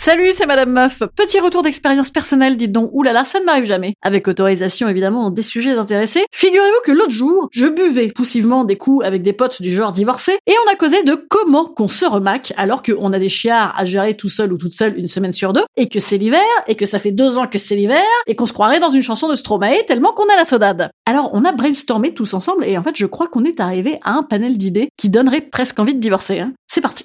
Salut, c'est Madame Meuf. Petit retour d'expérience personnelle, dites donc. Oulala, ça ne m'arrive jamais. Avec autorisation, évidemment, des sujets intéressés. Figurez-vous que l'autre jour, je buvais poussivement des coups avec des potes du genre divorcés, et on a causé de comment qu'on se remaque alors qu'on a des chiards à gérer tout seul ou toute seule une semaine sur deux, et que c'est l'hiver, et que ça fait deux ans que c'est l'hiver, et qu'on se croirait dans une chanson de Stromae tellement qu'on a la sodade. Alors, on a brainstormé tous ensemble, et en fait, je crois qu'on est arrivé à un panel d'idées qui donnerait presque envie de divorcer. Hein. C'est parti.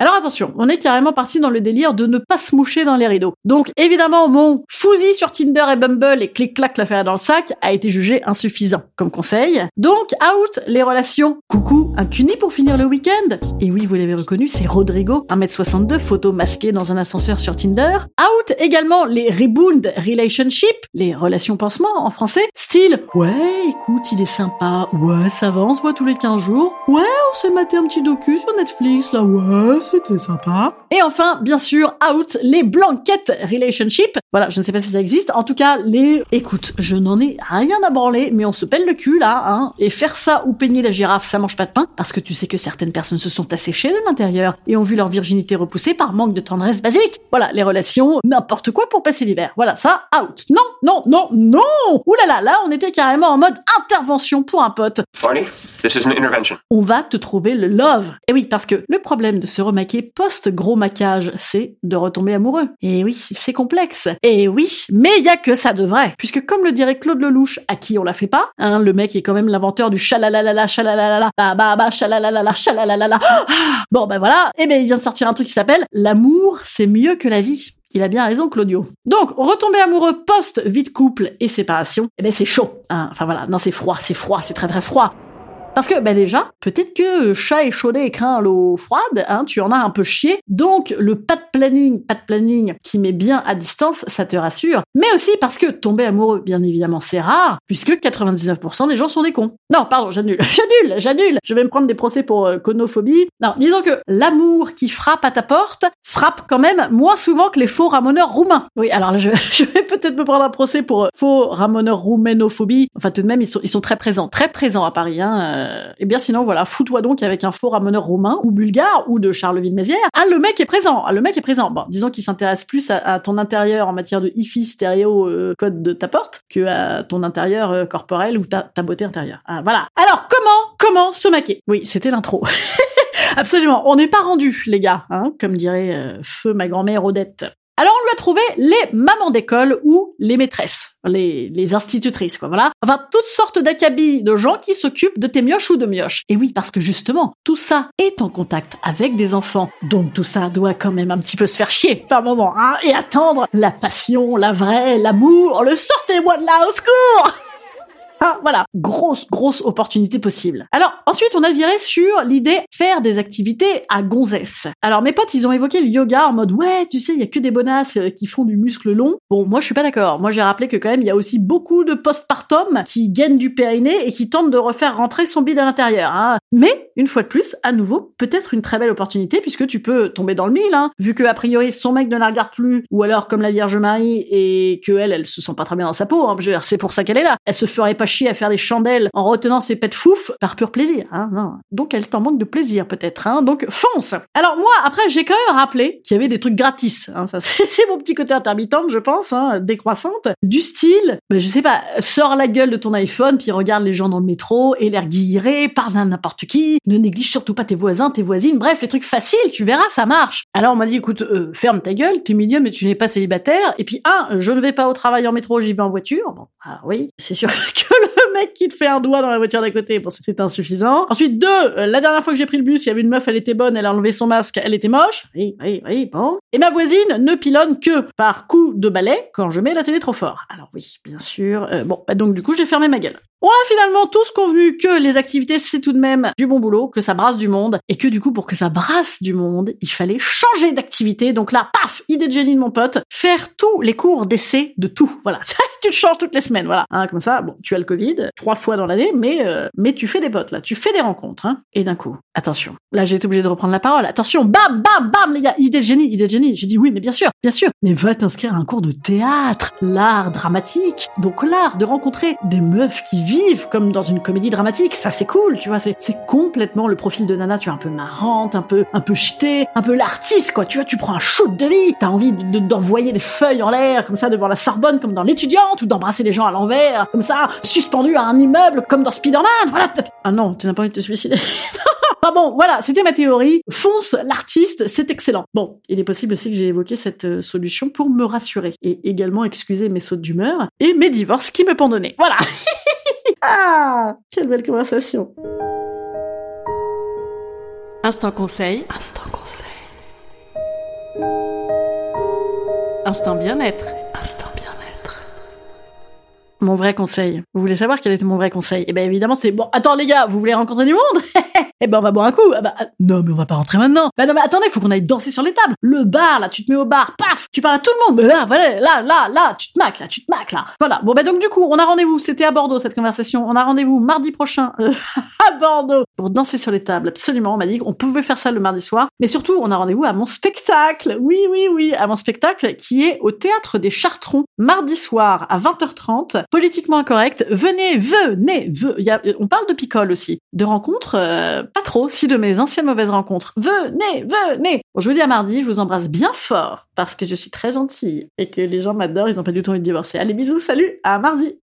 Alors attention, on est carrément parti dans le délire de ne pas se moucher dans les rideaux. Donc évidemment, mon fousi sur Tinder et Bumble et clic-clac l'affaire dans le sac a été jugé insuffisant comme conseil. Donc out les relations. Coucou, un cuni pour finir le week-end Et oui, vous l'avez reconnu, c'est Rodrigo, 1m62, photo masquée dans un ascenseur sur Tinder. Out également les rebound relationships, les relations pansement en français, style ouais, écoute, il est sympa, ouais, ça va, on se voit tous les 15 jours, ouais, on s'est maté un petit docu sur Netflix, là, ouais, c'était sympa. Et enfin, bien sûr, out les blanquettes relationship. Voilà, je ne sais pas si ça existe. En tout cas, les... Écoute, je n'en ai rien à branler, mais on se pèle le cul, là, hein. Et faire ça ou peigner la girafe, ça mange pas de pain, parce que tu sais que certaines personnes se sont asséchées de l'intérieur et ont vu leur virginité repoussée par manque de tendresse basique. Voilà, les relations, n'importe quoi pour passer l'hiver. Voilà, ça, out. Non, non, non, non Ouh là là, là, on était carrément en mode intervention pour un pote. Barney, this is an intervention. On va te trouver le love. Et oui, parce que le problème de se remaquer post-gros maquage, c'est de retomber amoureux. Et oui, c'est complexe. Et oui, mais il y a que ça de vrai. Puisque comme le dirait Claude Lelouch, à qui on la fait pas, hein, le mec est quand même l'inventeur du chalalalala, chalalalala, ba ba ba, chalalalala, chalalalala. Ah, bon, ben voilà. Et ben il vient de sortir un truc qui s'appelle L'amour, c'est mieux que la vie. Il a bien raison, Claudio. Donc, retomber amoureux post-vie de couple et séparation, eh ben c'est chaud. Hein. Enfin voilà, non c'est froid, c'est froid, c'est très très froid. Parce que, ben déjà, peut-être que chat échaudé et craint l'eau froide, hein, tu en as un peu chié. Donc, le pas de planning, pas de planning qui met bien à distance, ça te rassure. Mais aussi parce que tomber amoureux, bien évidemment, c'est rare, puisque 99% des gens sont des cons. Non, pardon, j'annule, j'annule, j'annule. Je vais me prendre des procès pour euh, conophobie. Non, disons que l'amour qui frappe à ta porte frappe quand même moins souvent que les faux ramoneurs roumains. Oui, alors là, je, vais peut-être me prendre un procès pour euh, faux ramoneurs roumainophobie. Enfin, tout de même, ils sont, ils sont très présents, très présents à Paris, hein. euh, eh bien sinon voilà, fous-toi donc avec un faux ramoneur roumain ou bulgare ou de Charleville-Mézières. Ah le mec est présent, ah, le mec est présent. Bon, disons qu'il s'intéresse plus à, ton intérieur en matière de hi-fi stéréo euh, code de ta porte que à ton intérieur euh, corporel ou ta, ta beauté intérieure. Ah, voilà. Alors comment comment se maquer? Oui, c'était l'intro. Absolument, on n'est pas rendu les gars, hein, comme dirait euh, feu ma grand-mère Odette. Alors on lui a trouvé les mamans d'école ou les maîtresses, les, les institutrices, quoi, voilà. Enfin, toutes sortes d'acabis de gens qui s'occupent de tes mioches ou de mioches. Et oui, parce que justement, tout ça est en contact avec des enfants, donc tout ça doit quand même un petit peu se faire chier par moment, hein, et attendre la passion, la vraie, l'amour, le sortez-moi de là, au secours ah, voilà, grosse, grosse opportunité possible. Alors, ensuite, on a viré sur l'idée faire des activités à gonzesse. Alors, mes potes, ils ont évoqué le yoga en mode, ouais, tu sais, il y a que des bonasses euh, qui font du muscle long. Bon, moi, je suis pas d'accord. Moi, j'ai rappelé que quand même, il y a aussi beaucoup de postpartum qui gagnent du périnée et qui tentent de refaire rentrer son bide à l'intérieur. Hein. Mais, une fois de plus, à nouveau, peut-être une très belle opportunité puisque tu peux tomber dans le mille, hein, vu que a priori son mec ne la regarde plus, ou alors comme la Vierge Marie et que elle, elle se sent pas très bien dans sa peau. Hein, c'est pour ça qu'elle est là. Elle se ferait pas chier à faire des chandelles en retenant ses pets fouf par pur plaisir. Hein, non. Donc elle t'en manque de plaisir peut-être. Hein, donc fonce. Alors moi, après, j'ai quand même rappelé qu'il y avait des trucs gratis. Hein, ça, c'est mon petit côté intermittente, je pense, hein, décroissante, du style, ben, je sais pas, sors la gueule de ton iPhone puis regarde les gens dans le métro et l'air guilleré, parle à n'importe qui, ne néglige surtout pas tes voisins, tes voisines, bref, les trucs faciles, tu verras, ça marche. Alors on m'a dit, écoute, euh, ferme ta gueule, t'es milieu, mais tu n'es pas célibataire. Et puis, un, je ne vais pas au travail en métro, j'y vais en voiture. Bon, ah oui, c'est sûr que le mec qui te fait un doigt dans la voiture d'à côté, bon, c'est insuffisant. Ensuite, deux, euh, la dernière fois que j'ai pris le bus, il y avait une meuf, elle était bonne, elle a enlevé son masque, elle était moche. Oui, oui, oui, bon. Et ma voisine ne pilonne que par coup de balai quand je mets la télé trop fort. Alors oui, bien sûr. Euh, bon, bah donc du coup, j'ai fermé ma gueule. On a finalement tous convenu que les activités, c'est tout de même du bon boulot, que ça brasse du monde, et que du coup, pour que ça brasse du monde, il fallait changer d'activité. Donc là, paf, idée de génie de mon pote, faire tous les cours d'essai de tout. Voilà, tu te changes toutes les semaines, voilà. Hein, comme ça, bon, tu as le Covid trois fois dans l'année, mais euh, mais tu fais des potes là, tu fais des rencontres, hein. Et d'un coup, attention, là j'ai été obligé de reprendre la parole. Attention, bam, bam, bam, les gars, idée de génie, idée de génie. J'ai dit oui, mais bien sûr, bien sûr. Mais va t'inscrire à un cours de théâtre, l'art dramatique, donc l'art de rencontrer des meufs qui vivent comme dans une comédie dramatique. Ça, c'est cool, tu vois. C'est, c'est complètement le profil de Nana. Tu es un peu marrante, un peu, un peu jetée, un peu l'artiste, quoi. Tu vois, tu prends un shoot de vie. T'as envie de, d'envoyer des feuilles en l'air, comme ça, devant la Sorbonne, comme dans ou d'embrasser des gens à l'envers, comme ça, suspendu à un immeuble, comme dans Spider-Man. Voilà. Ah non, tu n'as pas envie de te suicider. Ah bon, voilà, c'était ma théorie. Fonce l'artiste, c'est excellent. Bon, il est possible aussi que j'ai évoqué cette euh, solution pour me rassurer et également excuser mes sautes d'humeur et mes divorces qui me pendonnaient. Voilà. ah, quelle belle conversation. Instant conseil. Instant conseil. Instant bien-être. Instant bien-être. Mon vrai conseil. Vous voulez savoir quel était mon vrai conseil? Eh bien évidemment c'est bon. Attends les gars, vous voulez rencontrer du monde? Eh ben on va boire un coup. Ah bah, ah, non mais on va pas rentrer maintenant. Bah non mais attendez, faut qu'on aille danser sur les tables. Le bar là, tu te mets au bar, paf, tu parles à tout le monde. Mais là, voilà, là, là, là, tu te maques là, tu te maques là. Voilà. Bon bah donc du coup, on a rendez-vous. C'était à Bordeaux cette conversation. On a rendez-vous mardi prochain euh, à Bordeaux pour danser sur les tables. Absolument. On m'a dit qu'on pouvait faire ça le mardi soir. Mais surtout, on a rendez-vous à mon spectacle. Oui, oui, oui, à mon spectacle qui est au théâtre des Chartrons mardi soir à 20h30. Politiquement incorrect. Venez, venez, venez. On parle de picole aussi, de rencontres. Euh, pas trop, si de mes anciennes mauvaises rencontres. Venez, venez Bon, je vous dis à mardi, je vous embrasse bien fort, parce que je suis très gentille, et que les gens m'adorent, ils ont pas du tout envie de divorcer. Allez, bisous, salut, à mardi